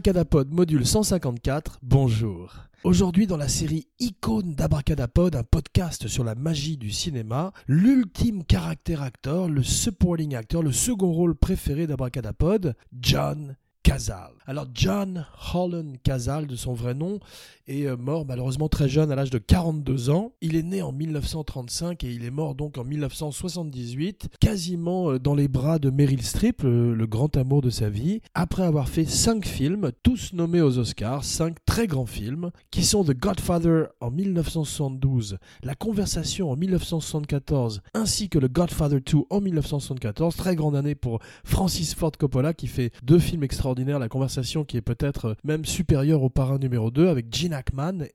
Abracadapod module 154, bonjour. Aujourd'hui dans la série Icône d'Abracadapod, un podcast sur la magie du cinéma, l'ultime caractère acteur, le supporting actor, le second rôle préféré d'Abracadapod, John Cazale. Alors John Holland Cazale, de son vrai nom, est euh, mort malheureusement très jeune à l'âge de 42 ans. Il est né en 1935 et il est mort donc en 1978, quasiment euh, dans les bras de Meryl Streep, le, grand amour de sa vie, après avoir fait cinq films, tous nommés aux Oscars, cinq très grands films, qui sont The Godfather en 1972, La Conversation en 1974, ainsi que The Godfather 2 en 1974, très grande année pour Francis Ford Coppola qui fait deux films extraordinaires, La Conversation qui est peut-être euh, même supérieure au parrain numéro 2 avec Gina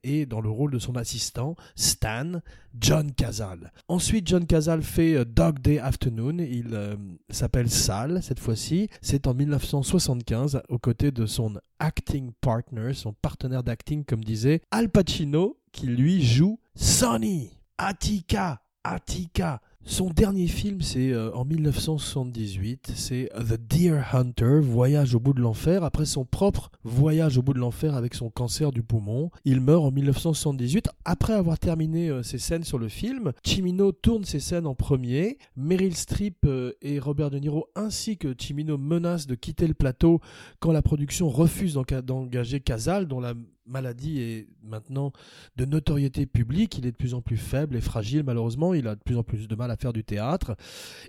Et dans le rôle de son assistant, Stan, John Cazale. Ensuite, John Cazale fait euh, Dog Day Afternoon. Il euh, s'appelle Sal cette fois-ci. C'est en 1975 aux côtés de son acting partner, son partenaire d'acting, comme disait Al Pacino, qui lui joue Sonny. Attica, Attica. Son dernier film, c'est euh, en 1978, c'est The Deer Hunter, Voyage au bout de l'enfer. Après son propre voyage au bout de l'enfer avec son cancer du poumon, il meurt en 1978. Après avoir terminé euh, ses scènes sur le film, Chimino tourne ses scènes en premier. Meryl Streep euh, et Robert De Niro ainsi que Chimino menacent de quitter le plateau quand la production refuse d'engager Casal, dont la maladie est maintenant de notoriété publique, il est de plus en plus faible et fragile malheureusement, il a de plus en plus de mal à faire du théâtre.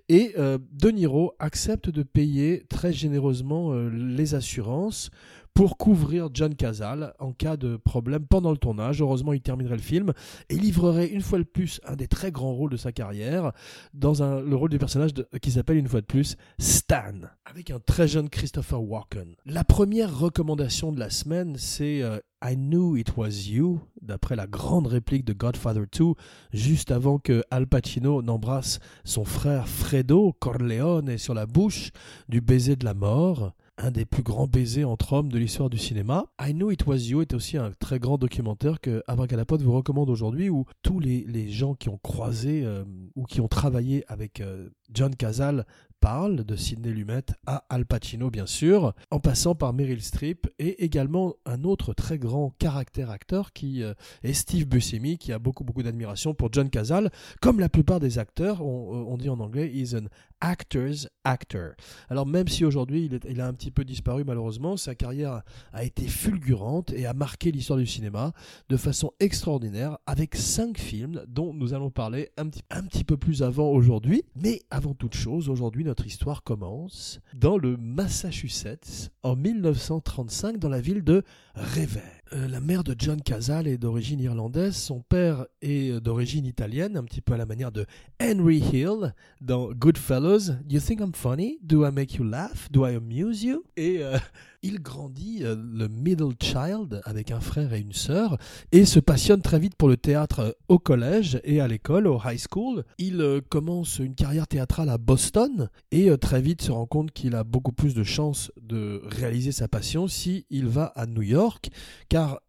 Et euh, De Niro accepte de payer très généreusement euh, les assurances pour couvrir John Cazale en cas de problème pendant le tournage. Heureusement, il terminerait le film et livrerait une fois de plus un des très grands rôles de sa carrière dans le rôle du personnage qui s'appelle une fois de plus Stan, avec un très jeune Christopher Walken. La première recommandation de la semaine, c'est euh, I Knew It Was You, d'après la grande réplique de Godfather 2, juste avant que Al Pacino n'embrasse son frère Fredo Corleone sur la bouche du baiser de la mort un des plus grands baisers entre hommes de l'histoire du cinéma. I Know It Was You est aussi un très grand documentaire que Abracadapod vous recommande aujourd'hui où tous les, gens qui ont croisé euh, ou qui ont travaillé avec euh, John Cazale parle, de Sidney Lumet à Al Pacino bien sûr, en passant par Meryl Streep et également un autre très grand caractère acteur qui euh, est Steve Buscemi qui a beaucoup beaucoup d'admiration pour John Cazale, comme la plupart des acteurs, on, euh, dit en anglais, is an actor's actor. Alors même si aujourd'hui il, il, a un petit peu disparu malheureusement, sa carrière a été fulgurante et a marqué l'histoire du cinéma de façon extraordinaire avec cinq films dont nous allons parler un petit, un petit peu plus avant aujourd'hui. Mais avant toute chose, aujourd'hui notre notre histoire commence dans le Massachusetts en 1935 dans la ville de Revere. Euh, la mère de John Cazale est d'origine irlandaise, son père est d'origine italienne, un petit peu à la manière de Henry Hill dans Goodfellas. You think I'm funny? Do I make you laugh? Do I amuse you? Et euh, il grandit euh, le middle child avec un frère et une sœur et se passionne très vite pour le théâtre au collège et à l'école, au high school. Il commence une carrière théâtrale à Boston et très vite se rend compte qu'il a beaucoup plus de chances de réaliser sa passion si va à New York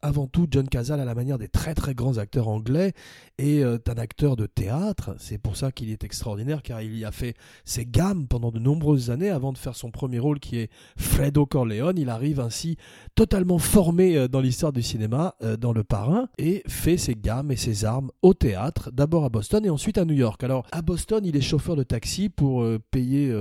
avant tout, John Cazale, à la manière des très très grands acteurs anglais, est euh, un acteur de théâtre. C'est pour ça qu'il est extraordinaire, car il y a fait ses gammes pendant de nombreuses années avant de faire son premier rôle qui est Fredo Corleone. Il arrive ainsi totalement formé euh, dans l'histoire du cinéma, euh, dans Le Parrain, et fait ses gammes et ses armes au théâtre, d'abord à Boston et ensuite à New York. Alors à Boston, il est chauffeur de taxi pour payer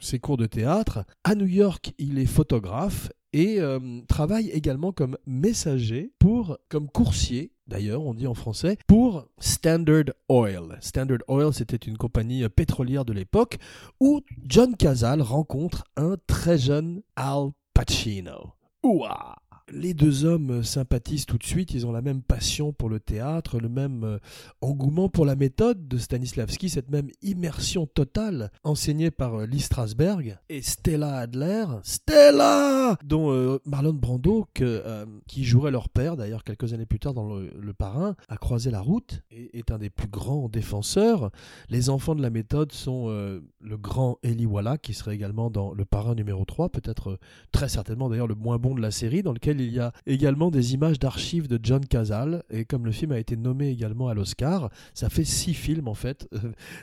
ses cours de théâtre. À New York, il est photographe et euh, travaille également comme messager pour, comme coursier d'ailleurs, on dit en français, pour Standard Oil. Standard Oil, c'était une compagnie pétrolière de l'époque où John Cazale rencontre un très jeune Al Pacino. Ouah les deux hommes sympathisent tout de suite, ils ont la même passion pour le théâtre, le même euh, engouement pour la méthode de Stanislavski, cette même immersion totale enseignée par euh, Lee Strasberg et Stella Adler, Stella dont euh, Marlon Brando, qui jouerait leur père d'ailleurs quelques années plus tard dans le, Parrain, a croisé la route et est un des plus grands défenseurs. Les enfants de la méthode sont le grand Eli Wallach qui serait également dans le Parrain numéro 3, peut-être très certainement d'ailleurs le moins bon de la série, dans lequel il y a également des images d'archives de John Cazale. Et comme le film a été nommé également à l'Oscar, ça fait six films en fait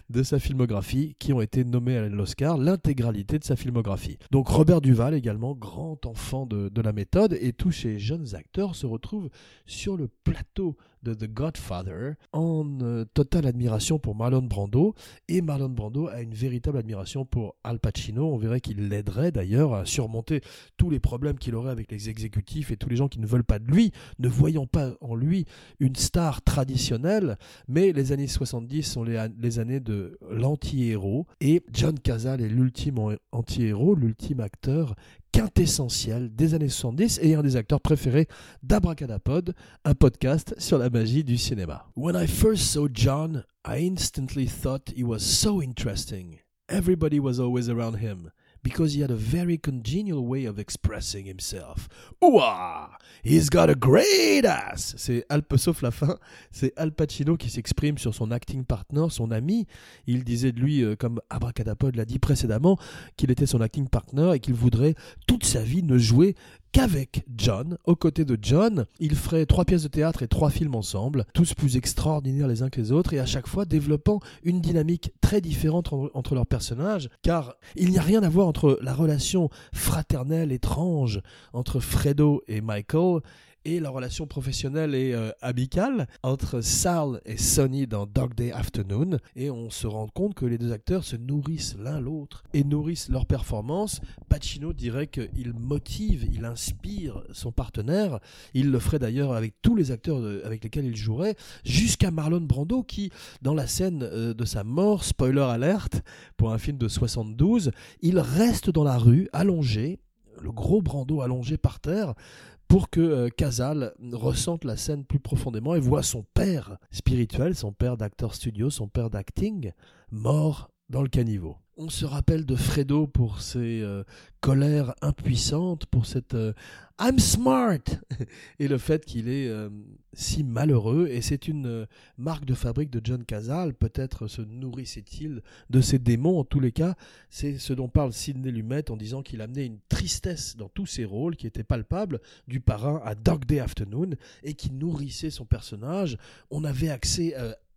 de sa filmographie qui ont été nommés à l'Oscar, l'intégralité de sa filmographie. Donc Robert Duval également, grand enfant de la méthode, et tous ces jeunes acteurs se retrouvent sur le plateau de The Godfather en euh, totale admiration pour Marlon Brando et Marlon Brando a une véritable admiration pour Al Pacino. On verrait qu'il l'aiderait d'ailleurs à surmonter tous les problèmes qu'il aurait avec les exécutifs et tous les gens qui ne veulent pas de lui, ne voyant pas en lui une star traditionnelle. Mais les années 70 sont les, les années de l'anti-héros et John Cazale est l'ultime anti-héros, l'ultime acteur quintessentiel des années 70 et un des acteurs préférés d'Abracadapod, un podcast sur la magie du cinéma. When I first saw John, I instantly thought he was so interesting. Everybody was always around him because he had a very congenial way of expressing himself. Ouah! He's got a great ass! C'est Al, sauf la fin, c'est Al Pacino qui s'exprime sur son acting partner, son ami. Il disait de lui, euh, comme Abracadapod l'a dit précédemment, qu'il était son acting partner et qu'il voudrait toute sa vie ne jouer qu'avec John. Aux côtés de John, il ferait trois pièces de théâtre et trois films ensemble, tous plus extraordinaires les uns que les autres, et à chaque fois développant une dynamique très différente entre leurs personnages, car il n'y a rien à voir entre la relation fraternelle étrange entre Fredo et Michael et la relation professionnelle et euh, amicale entre Sal et Sonny dans Dog Day Afternoon. Et on se rend compte que les deux acteurs se nourrissent l'un l'autre et nourrissent leur performance. Pacino dirait qu'il motive, il inspire son partenaire. Il le ferait d'ailleurs avec tous les acteurs avec lesquels il jouerait, jusqu'à Marlon Brando qui, dans la scène euh, de sa mort, spoiler alerte, pour un film de 72, il reste dans la rue, allongé, le gros Brando allongé par terre, pour que euh, Casal ressente la scène plus profondément et voit son père spirituel, son père d'acteur studio, son père d'acting, mort dans le caniveau. On se rappelle de Fredo pour ses euh, colères impuissantes, pour cette euh, I'm smart et le fait qu'il est euh, si malheureux. Et c'est une marque de fabrique de John Cazale. Peut-être se nourrissait-il de ses démons. En tous les cas, c'est ce dont parle Sidney Lumet en disant qu'il amenait une tristesse dans tous ses rôles qui était palpable, du parrain à Dog Day Afternoon, et qui nourrissait son personnage. On avait accès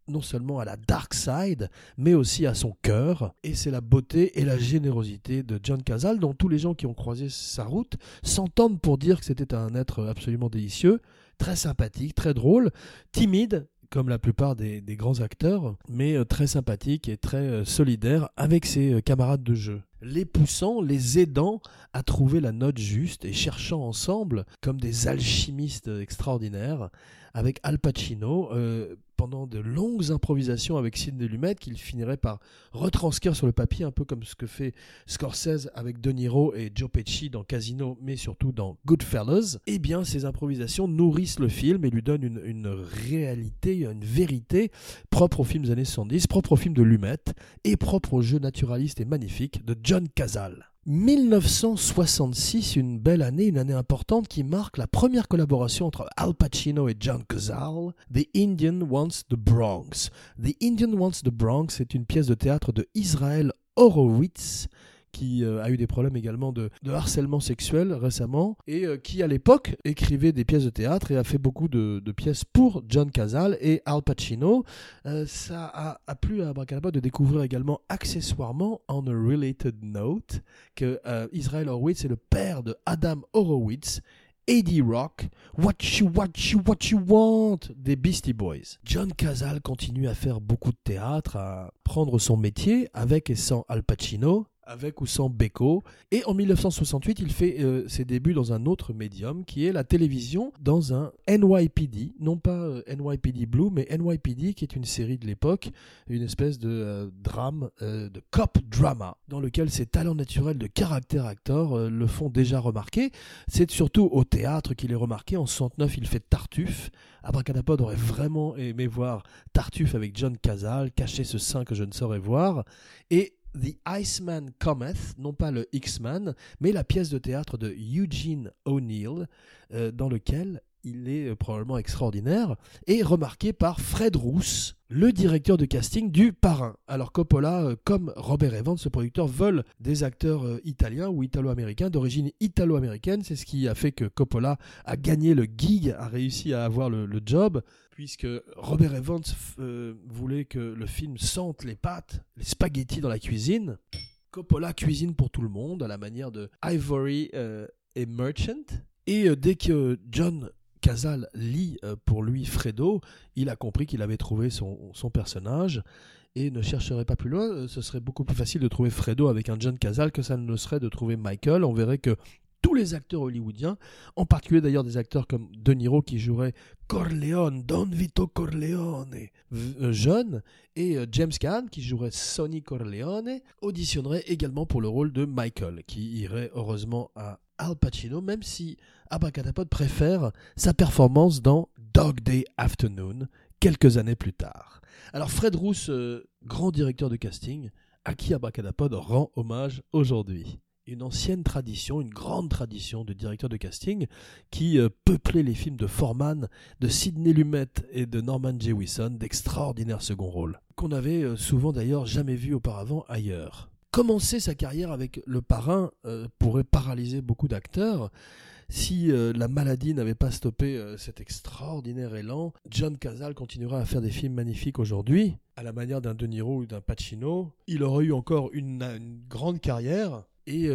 non seulement à la dark side, mais aussi à son cœur. Et c'est la beauté et la générosité de John Cazale, dont tous les gens qui ont croisé sa route s'entendent pour dire que c'était un être absolument délicieux, très sympathique, très drôle, timide, comme la plupart des, grands acteurs, mais euh, très sympathique et très euh, solidaire avec ses euh, camarades de jeu les poussant, les aidant à trouver la note juste et cherchant ensemble, comme des alchimistes extraordinaires, avec Al Pacino, pendant de longues improvisations avec Sidney Lumet, qu'il finirait par retranscrire sur le papier, un peu comme ce que fait Scorsese avec De Niro et Joe Pesci dans Casino, mais surtout dans Goodfellas. Eh bien, ces improvisations nourrissent le film et lui donnent une, réalité, une vérité propre aux films des années 70, propre aux films de Lumet et propre au jeu naturaliste et magnifique de John Cazale. 1966, une belle année, une année importante qui marque la première collaboration entre Al Pacino et John Cazale, The Indian Wants the Bronx. The Indian Wants the Bronx est une pièce de théâtre de Israel Horowitz qui euh, a eu des problèmes également de, harcèlement sexuel récemment, et euh, qui à l'époque écrivait des pièces de théâtre et a fait beaucoup de, pièces pour John Cazale et Al Pacino. Euh, ça a, plu à Abracadabra de découvrir également accessoirement, on a related note, que Israel Horowitz est le père de Adam Horowitz, Eddie Rock, What You What You What You Want des Beastie Boys. John Cazale continue à faire beaucoup de théâtre, à prendre son métier avec et sans Al Pacino, avec ou sans Beko. Et en 1968, il fait euh, ses débuts dans un autre médium qui est la télévision dans un NYPD, non pas euh, NYPD Blue, mais NYPD qui est une série de l'époque, une espèce de euh, drame, de cop drama, dans lequel ses talents naturels de caractère acteur le font déjà remarquer. C'est surtout au théâtre qu'il est remarqué. En 69, il fait Tartuffe. Abracadapod aurait vraiment aimé voir Tartuffe avec John Cazale, cacher ce sein que je ne saurais voir. Et The Iceman Cometh, non pas le X-Man, mais la pièce de théâtre de Eugene O'Neill, euh, dans lequel il est euh, probablement extraordinaire, est remarqué par Fred Roos, le directeur de casting du Parrain. Alors Coppola, euh, comme Robert Evans, ce producteur, veulent des acteurs italiens ou italo-américains d'origine italo-américaine. C'est ce qui a fait que Coppola a gagné le gig, a réussi à avoir le, job, puisque Robert Evans voulait que le film sente les pâtes, les spaghettis dans la cuisine. Coppola cuisine pour tout le monde à la manière de Ivory et Merchant. Et dès que John Casal lit euh, pour lui Fredo, il a compris qu'il avait trouvé son, personnage et ne chercherait pas plus loin. Euh, ce serait beaucoup plus facile de trouver Fredo avec un John Casal que ça ne serait de trouver Michael. On verrait que tous les acteurs hollywoodiens, en particulier d'ailleurs des acteurs comme De Niro qui jouerait Corleone, Don Vito Corleone, euh, jeune, et James Caan qui jouerait Sonny Corleone, auditionneraient également pour le rôle de Michael, qui irait heureusement à Al Pacino, même si Abracadapod préfère sa performance dans Dog Day Afternoon, quelques années plus tard. Alors Fred Roos, euh, grand directeur de casting, à qui Abracadapod rend hommage aujourd'hui? Une ancienne tradition, une grande tradition de directeur de casting qui euh, peuplait les films de Foreman, de Sidney Lumet et de Norman Jewison d'extraordinaires second rôles, qu'on avait euh, souvent d'ailleurs jamais vu auparavant ailleurs commencer sa carrière avec le parrain euh, pourrait paralyser beaucoup d'acteurs. Si la maladie n'avait pas stoppé cet extraordinaire élan, John Cazale continuera à faire des films magnifiques aujourd'hui, à la manière d'un De Niro ou d'un Pacino. Il aurait eu encore une, grande carrière. Et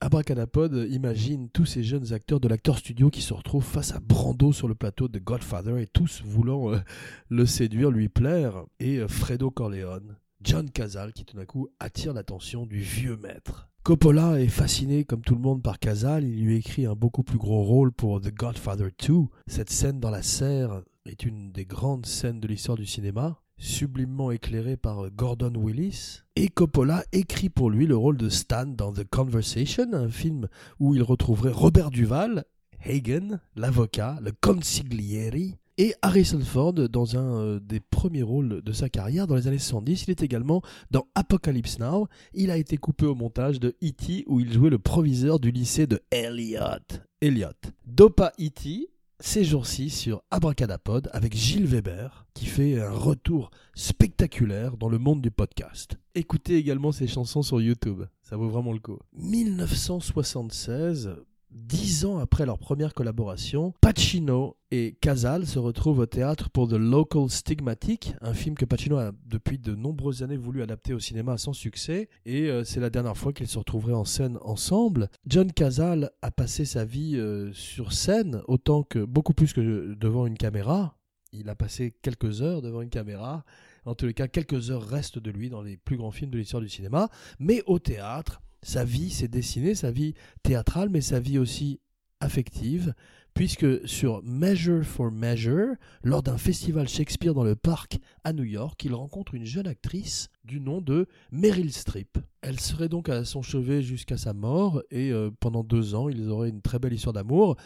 Abracadapod imagine tous ces jeunes acteurs de l'acteur studio qui se retrouvent face à Brando sur le plateau de Godfather et tous voulant le séduire, lui plaire. Et Fredo Corleone, John Cazale qui tout d'un coup attire l'attention du vieux maître. Coppola est fasciné comme tout le monde par Cazale, il lui écrit un beaucoup plus gros rôle pour The Godfather 2. Cette scène dans la serre est une des grandes scènes de l'histoire du cinéma, sublimement éclairée par Gordon Willis. Et Coppola écrit pour lui le rôle de Stan dans The Conversation, un film où il retrouverait Robert Duval, Hagen, l'avocat, le consigliere, et Harrison Ford dans un euh, des premiers rôles de sa carrière dans les années 70. Il est également dans Apocalypse Now. Il a été coupé au montage de E.T. où il jouait le proviseur du lycée de Elliot. Elliot. Dopa E.T. ces jours-ci sur Abracadapod avec Gilles Weber qui fait un retour spectaculaire dans le monde du podcast. Écoutez également ses chansons sur YouTube, ça vaut vraiment le coup. 1976, Dix ans après leur première collaboration, Pacino et Casal se retrouvent au théâtre pour The Local Stigmatic, un film que Pacino a depuis de nombreuses années voulu adapter au cinéma sans succès, et euh, c'est la dernière fois qu'ils se retrouveraient en scène ensemble. John Casal a passé sa vie euh, sur scène, autant que beaucoup plus que devant une caméra. Il a passé quelques heures devant une caméra. En tous les cas, quelques heures restent de lui dans les plus grands films de l'histoire du cinéma, mais au théâtre sa vie s'est dessinée, sa vie théâtrale, mais sa vie aussi affective, puisque sur Measure for Measure, lors d'un festival Shakespeare dans le parc à New York, il rencontre une jeune actrice du nom de Meryl Streep. Elle serait donc à son chevet jusqu'à sa mort, et euh, pendant deux ans, ils auraient une très belle histoire d'amour.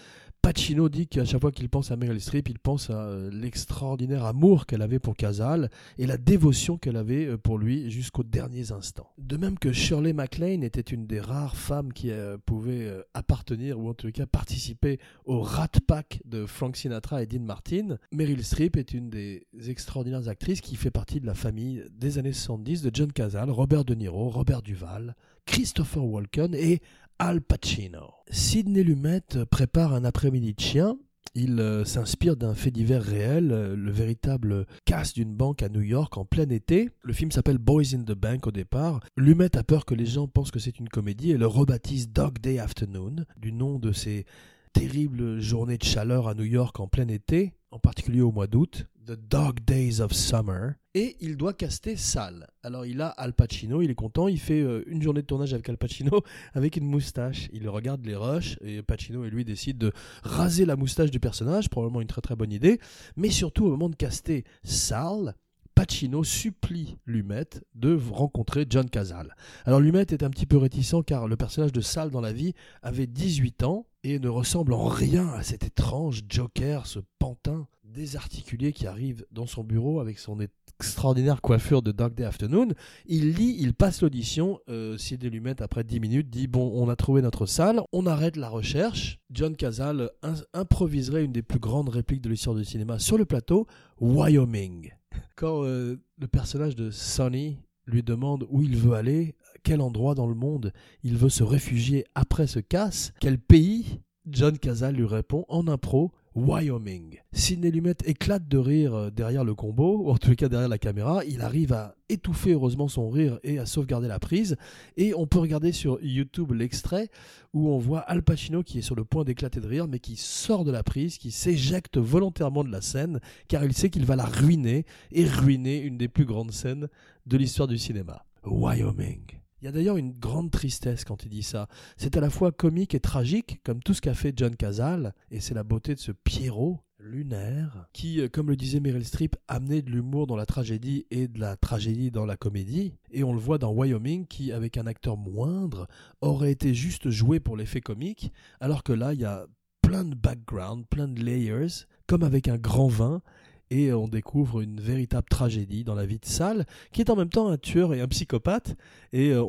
Pacino dit qu'à chaque fois qu'il pense à Meryl Streep, il pense à euh, l'extraordinaire amour qu'elle avait pour Casal et la dévotion qu'elle avait euh, pour lui jusqu'aux derniers instants. De même que Shirley MacLaine était une des rares femmes qui euh, pouvait appartenir ou en tout cas participer au Rat Pack de Frank Sinatra et Dean Martin, Meryl Streep est une des extraordinaires actrices qui fait partie de la famille des années 70 de John Casal, Robert De Niro, Robert Duval, Christopher Walken et Al Pacino. Sidney Lumet prépare un après-midi de chien. Il euh, s'inspire d'un fait divers réel, euh, le véritable casse d'une banque à New York en plein été. Le film s'appelle Boys in the Bank au départ. Lumet a peur que les gens pensent que c'est une comédie et le rebaptise Dog Day Afternoon, du nom de ces terribles journées de chaleur à New York en plein été, en particulier au mois d'août. The Dog Days of Summer. Et il doit caster Sal. Alors il a Al Pacino, il est content, il fait euh, une journée de tournage avec Al Pacino avec une moustache. Il regarde les rushs et Pacino et lui décident de raser la moustache du personnage, probablement une très très bonne idée. Mais surtout au moment de caster Sal, Pacino supplie Lumet de rencontrer John Cazale. Alors Lumet est un petit peu réticent car le personnage de Sal dans la vie avait 18 ans et ne ressemble en rien à cet étrange Joker, ce pantin désarticulé qui arrive dans son bureau avec son extraordinaire coiffure de Dog Day Afternoon. Il lit, il passe l'audition. Euh, Sidney Lumet, après 10 minutes, dit Bon, on a trouvé notre salle, on arrête la recherche. John Cazale improviserait une des plus grandes répliques de l'histoire du cinéma sur le plateau Wyoming. Quand euh, le personnage de Sonny lui demande où il veut aller, quel endroit dans le monde il veut se réfugier après ce casse, quel pays, John Cazale lui répond en impro Wyoming. Sidney Lumet éclate de rire euh, derrière le combo, ou en tout cas derrière la caméra. Il arrive à étouffer heureusement son rire et à sauvegarder la prise. Et on peut regarder sur YouTube l'extrait où on voit Al Pacino qui est sur le point d'éclater de rire, mais qui sort de la prise, qui s'éjecte volontairement de la scène, car il sait qu'il va la ruiner et ruiner une des plus grandes scènes de l'histoire du cinéma. Wyoming. Il y a d'ailleurs une grande tristesse quand il dit ça. C'est à la fois comique et tragique, comme tout ce qu'a fait John Cazale, et c'est la beauté de ce Pierrot lunaire, qui, euh, comme le disait Meryl Streep, amenait de l'humour dans la tragédie et de la tragédie dans la comédie. Et on le voit dans Wyoming, qui, avec un acteur moindre, aurait été juste joué pour l'effet comique, alors que là, il y a plein de background, plein de layers, comme avec un grand vin, et on découvre une véritable tragédie dans la vie de Sal, qui est en même temps un tueur et un psychopathe. Et euh,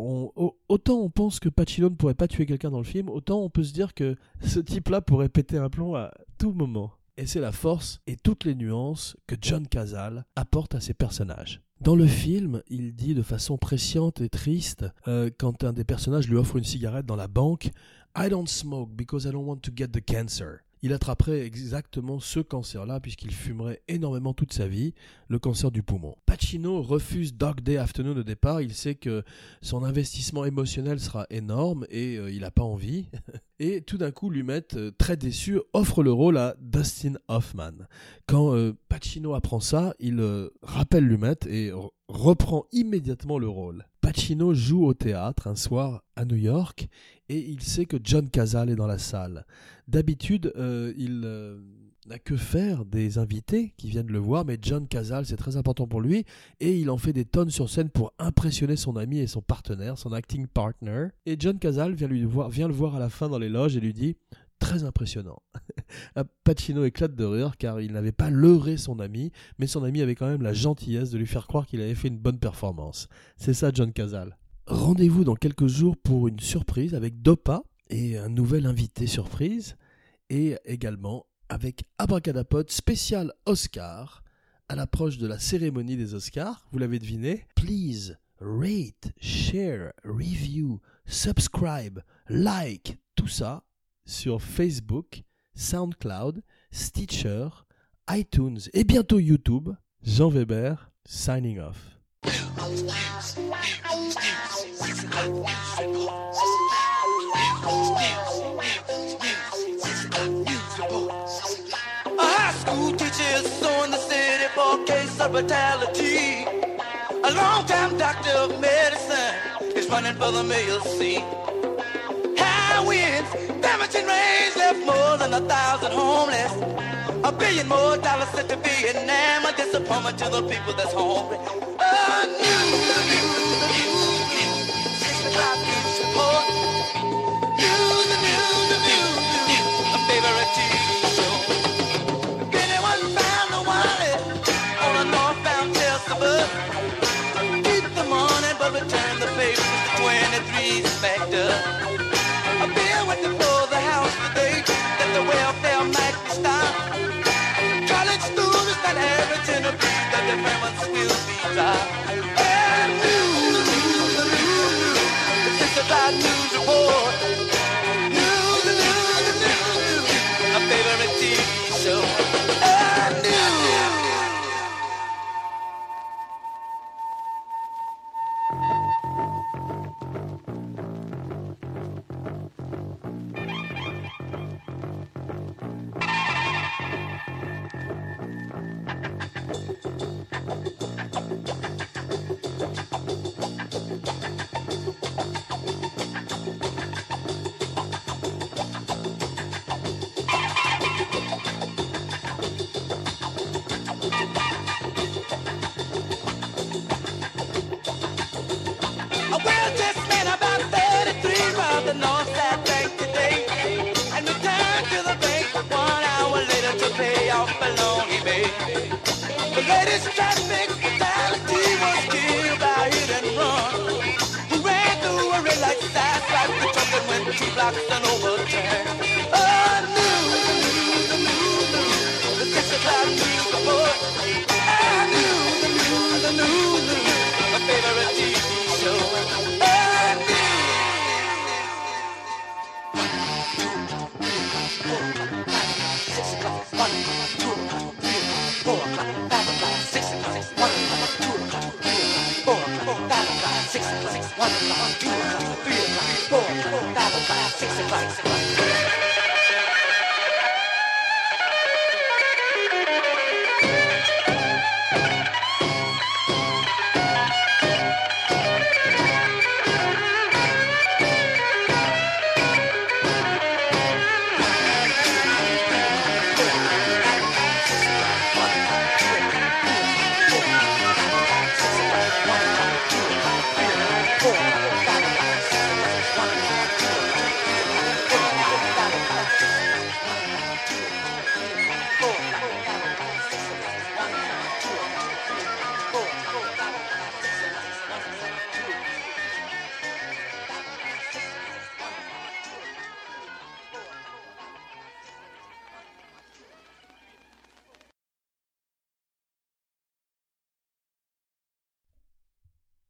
autant on pense que Pacino ne pourrait pas tuer quelqu'un dans le film, autant on peut se dire que ce type-là pourrait péter un plomb à tout moment. Et c'est la force et toutes les nuances que John Cazale apporte à ses personnages. Dans le film, il dit de façon presciente et triste, euh, quand un des personnages lui offre une cigarette dans la banque, I don't smoke because I don't want to get the cancer il attraperait exactement ce cancer-là, puisqu'il fumerait énormément toute sa vie, le cancer du poumon. Pacino refuse Dog Day Afternoon au départ, il sait que son investissement émotionnel sera énorme et euh, il n'a pas envie. et tout d'un coup, Lumet, euh, très déçu, offre le rôle à Dustin Hoffman. Quand euh, Pacino apprend ça, il rappelle Lumet et reprend immédiatement le rôle. Pacino joue au théâtre un soir à New York et il sait que John Cazale est dans la salle. D'habitude, euh, il euh, n'a que faire des invités qui viennent le voir, mais John Cazale, c'est très important pour lui, et il en fait des tonnes sur scène pour impressionner son ami et son partenaire, son acting partner. Et John Cazale vient, lui voir, vient le voir à la fin dans les loges et lui dit très impressionnant. Pacino éclate de rire car il n'avait pas leurré son ami, mais son ami avait quand même la gentillesse de lui faire croire qu'il avait fait une bonne performance. C'est ça John Cazale. Rendez-vous dans quelques jours pour une surprise avec Dopa et un nouvel invité surprise, et également avec Abracadapod spécial Oscar à l'approche de la cérémonie des Oscars. Vous l'avez deviné? Please rate, share, review, subscribe, like, tout ça sur Facebook, SoundCloud, Stitcher, iTunes et bientôt YouTube. Jean Weber, signing off. A. A long-time doctor of medicine is running for the mayor's seat. High winds, damaging rains left more than a thousand homeless. A billion more dollars sent to Vietnam, a disappointment to the people that's hungry. A new side. The ladies traffic fatality was killed by hit and run. Who ran through a red light side, right the truck and went two blocks and overturned. Oh, news, news, news, the six o'clock news.